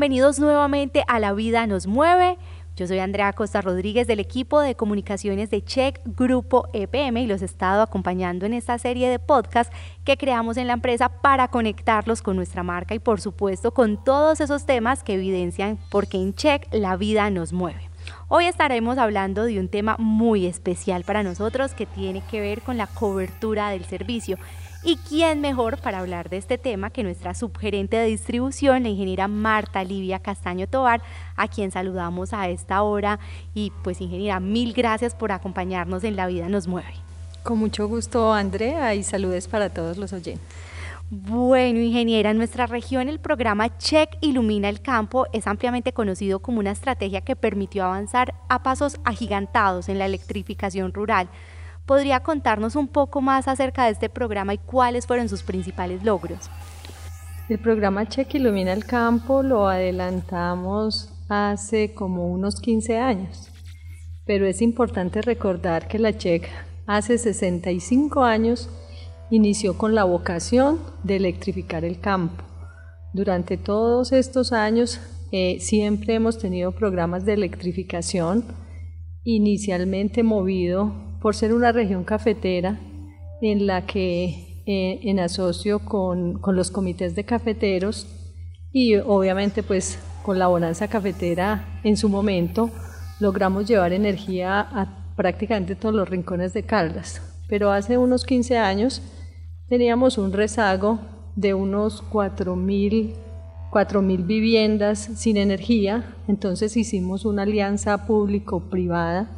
bienvenidos nuevamente a La Vida nos mueve. Yo soy Andrea Costa Rodríguez del equipo de comunicaciones de Check Grupo EPM y los he estado acompañando en esta serie de podcasts que creamos en la empresa para conectarlos con nuestra marca y por supuesto con todos esos temas que evidencian porque en Check la vida nos mueve. Hoy estaremos hablando de un tema muy especial para nosotros que tiene que ver con la cobertura del servicio ¿Y quién mejor para hablar de este tema que nuestra subgerente de distribución, la ingeniera Marta Livia Castaño Tobar, a quien saludamos a esta hora? Y pues ingeniera, mil gracias por acompañarnos en La Vida nos mueve. Con mucho gusto, Andrea, y saludes para todos los oyentes. Bueno, ingeniera, en nuestra región el programa Check Ilumina el Campo es ampliamente conocido como una estrategia que permitió avanzar a pasos agigantados en la electrificación rural ¿Podría contarnos un poco más acerca de este programa y cuáles fueron sus principales logros? El programa Check Ilumina el Campo lo adelantamos hace como unos 15 años, pero es importante recordar que la Check hace 65 años inició con la vocación de electrificar el campo. Durante todos estos años eh, siempre hemos tenido programas de electrificación, inicialmente movido por ser una región cafetera en la que eh, en asocio con, con, los comités de cafeteros y obviamente pues con la bonanza cafetera en su momento logramos llevar energía a prácticamente todos los rincones de Caldas. Pero hace unos 15 años teníamos un rezago de unos 4.000 4.000 viviendas sin energía, entonces hicimos una alianza público-privada,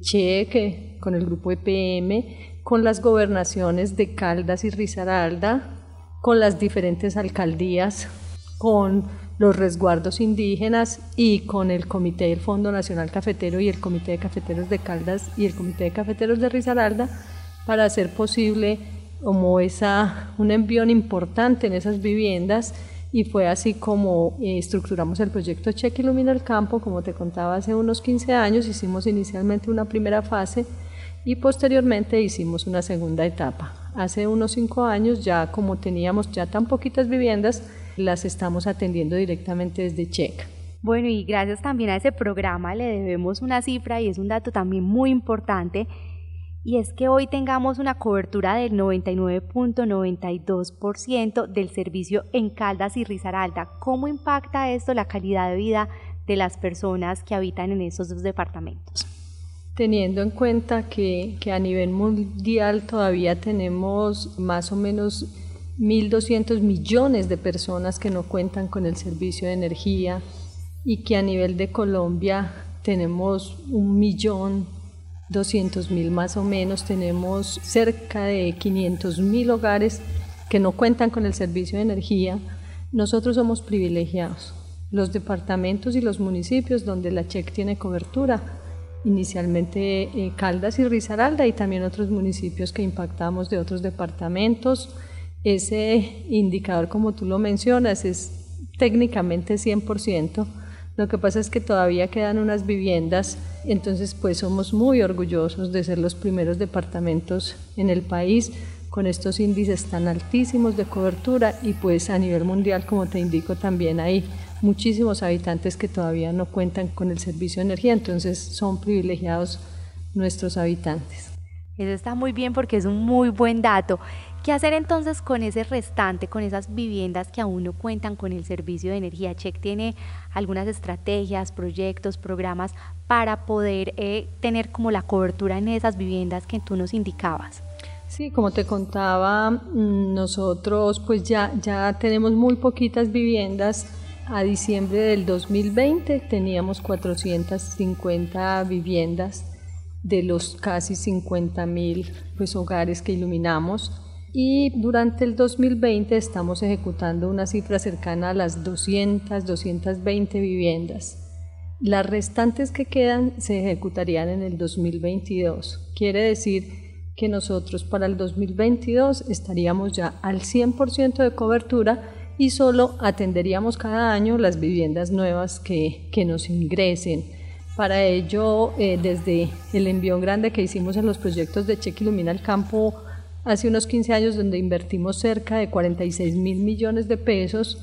cheque con el grupo EPM, con las gobernaciones de Caldas y Risaralda, con las diferentes alcaldías, con los resguardos indígenas y con el Comité del Fondo Nacional Cafetero y el Comité de Cafeteros de Caldas y el Comité de Cafeteros de Risaralda para hacer posible como esa, un envión importante en esas viviendas y fue así como eh, estructuramos el proyecto Cheque Ilumina el Campo, como te contaba hace unos 15 años, hicimos inicialmente una primera fase y posteriormente hicimos una segunda etapa. Hace unos cinco años ya como teníamos ya tan poquitas viviendas, las estamos atendiendo directamente desde Checa. Bueno, y gracias también a ese programa le debemos una cifra y es un dato también muy importante y es que hoy tengamos una cobertura del 99.92% del servicio en Caldas y Risaralda. ¿Cómo impacta esto la calidad de vida de las personas que habitan en esos dos departamentos? teniendo en cuenta que, que, a nivel mundial todavía tenemos más o menos 1.200 millones de personas que no cuentan con el servicio de energía y que a nivel de Colombia tenemos un millón 200 mil más o menos, tenemos cerca de 500 mil hogares que no cuentan con el servicio de energía, nosotros somos privilegiados. Los departamentos y los municipios donde la CHEC tiene cobertura inicialmente eh, Caldas y Risaralda y también otros municipios que impactamos de otros departamentos. Ese indicador, como tú lo mencionas, es técnicamente 100%. Lo que pasa es que todavía quedan unas viviendas, entonces pues somos muy orgullosos de ser los primeros departamentos en el país con estos índices tan altísimos de cobertura y pues a nivel mundial, como te indico, también hay muchísimos habitantes que todavía no cuentan con el servicio de energía, entonces son privilegiados nuestros habitantes. Eso está muy bien porque es un muy buen dato. ¿Qué hacer entonces con ese restante, con esas viviendas que aún no cuentan con el servicio de energía? Check tiene algunas estrategias, proyectos, programas para poder eh, tener como la cobertura en esas viviendas que tú nos indicabas. Sí, como te contaba, mm, nosotros pues ya, ya tenemos muy poquitas viviendas a diciembre del 2020 teníamos 450 viviendas de los casi 50 mil pues, hogares que iluminamos y durante el 2020 estamos ejecutando una cifra cercana a las 200, 220 viviendas. Las restantes que quedan se ejecutarían en el 2022. Quiere decir que nosotros para el 2022 estaríamos ya al 100% de cobertura y solo atenderíamos cada año las viviendas nuevas que, que nos ingresen. Para ello, eh, desde el envío grande que hicimos en los proyectos de Cheque Ilumina el Campo hace unos 15 años, donde invertimos cerca de 46 mil millones de pesos,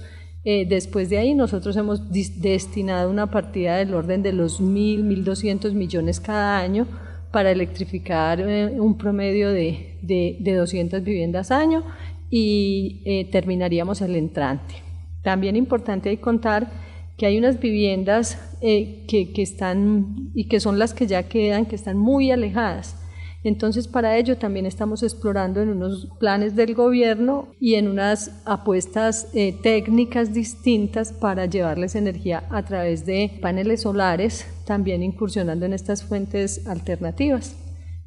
Eh, después de ahí nosotros hemos destinado una partida del orden de los 1.000, 1.200 millones cada año para electrificar eh, un promedio de, de, 200 viviendas año y eh, terminaríamos el entrante. También importante hay contar que hay unas viviendas que, que están y que son las que ya quedan, que están muy alejadas entonces, para ello también estamos explorando en unos planes del gobierno y en unas apuestas eh, técnicas distintas para llevarles energía a través de paneles solares, también incursionando en estas fuentes alternativas.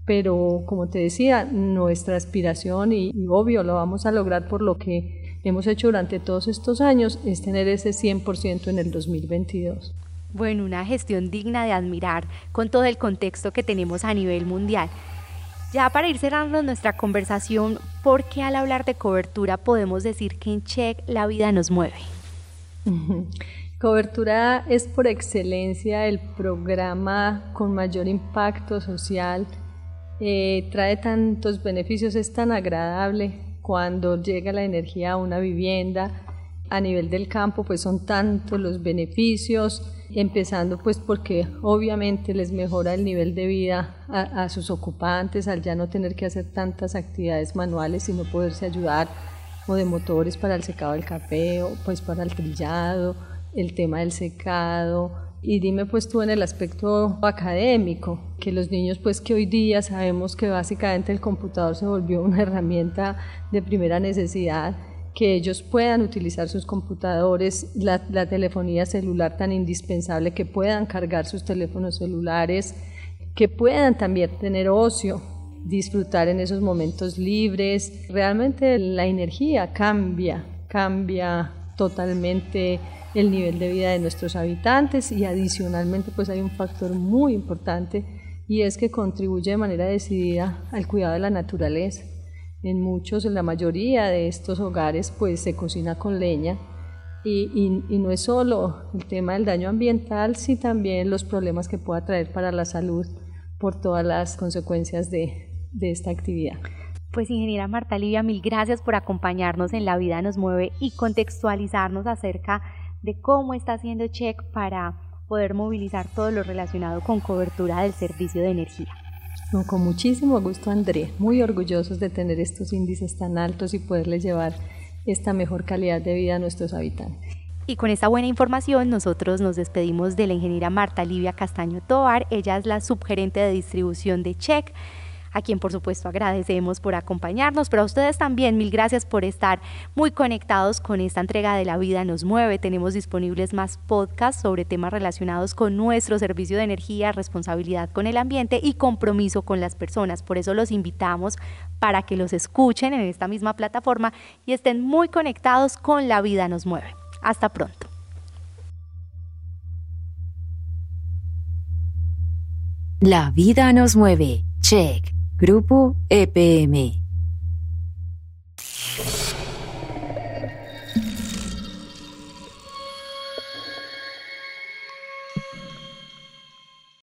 Pero, como te decía, nuestra aspiración, y obvio lo vamos a lograr por lo que hemos hecho durante todos estos años, es tener ese 100% en el 2022. Bueno, una gestión digna de admirar con todo el contexto que tenemos a nivel mundial. Ya para ir cerrando nuestra conversación, ¿por qué al hablar de cobertura podemos decir que en Check la vida nos mueve? Cobertura es por excelencia el programa con mayor impacto social, eh, trae tantos beneficios, es tan agradable cuando llega la energía a una vivienda, a nivel del campo, pues son tantos los beneficios, empezando pues porque obviamente les mejora el nivel de vida a, sus ocupantes al ya no tener que hacer tantas actividades manuales, sino poderse ayudar o de motores para el secado del café o pues para el trillado, el tema del secado, y dime pues tú en el aspecto académico, que los niños pues que hoy día sabemos que básicamente el computador se volvió una herramienta de primera necesidad, que ellos puedan utilizar sus computadores, la, telefonía celular tan indispensable, que puedan cargar sus teléfonos celulares, que puedan también tener ocio, disfrutar en esos momentos libres. Realmente la energía cambia, cambia totalmente el nivel de vida de nuestros habitantes y adicionalmente pues hay un factor muy importante y es que contribuye de manera decidida al cuidado de la naturaleza. En muchos, en la mayoría de estos hogares, pues se cocina con leña y, no es solo el tema del daño ambiental, sino también los problemas que pueda traer para la salud por todas las consecuencias de, de esta actividad. Pues ingeniera Marta Livia, mil gracias por acompañarnos en La Vida nos mueve y contextualizarnos acerca de cómo está haciendo Check para poder movilizar todo lo relacionado con cobertura del servicio de energía con muchísimo gusto, André. Muy orgullosos de tener estos índices tan altos y poderles llevar esta mejor calidad de vida a nuestros habitantes. Y con esta buena información nosotros nos despedimos de la ingeniera Marta Livia Castaño Tovar. Ella es la subgerente de distribución de Check a quien por supuesto agradecemos por acompañarnos, pero a ustedes también mil gracias por estar muy conectados con esta entrega de La Vida nos mueve. Tenemos disponibles más podcasts sobre temas relacionados con nuestro servicio de energía, responsabilidad con el ambiente y compromiso con las personas. Por eso los invitamos para que los escuchen en esta misma plataforma y estén muy conectados con La Vida nos mueve. Hasta pronto. La vida nos mueve. Check. Grupo EPM.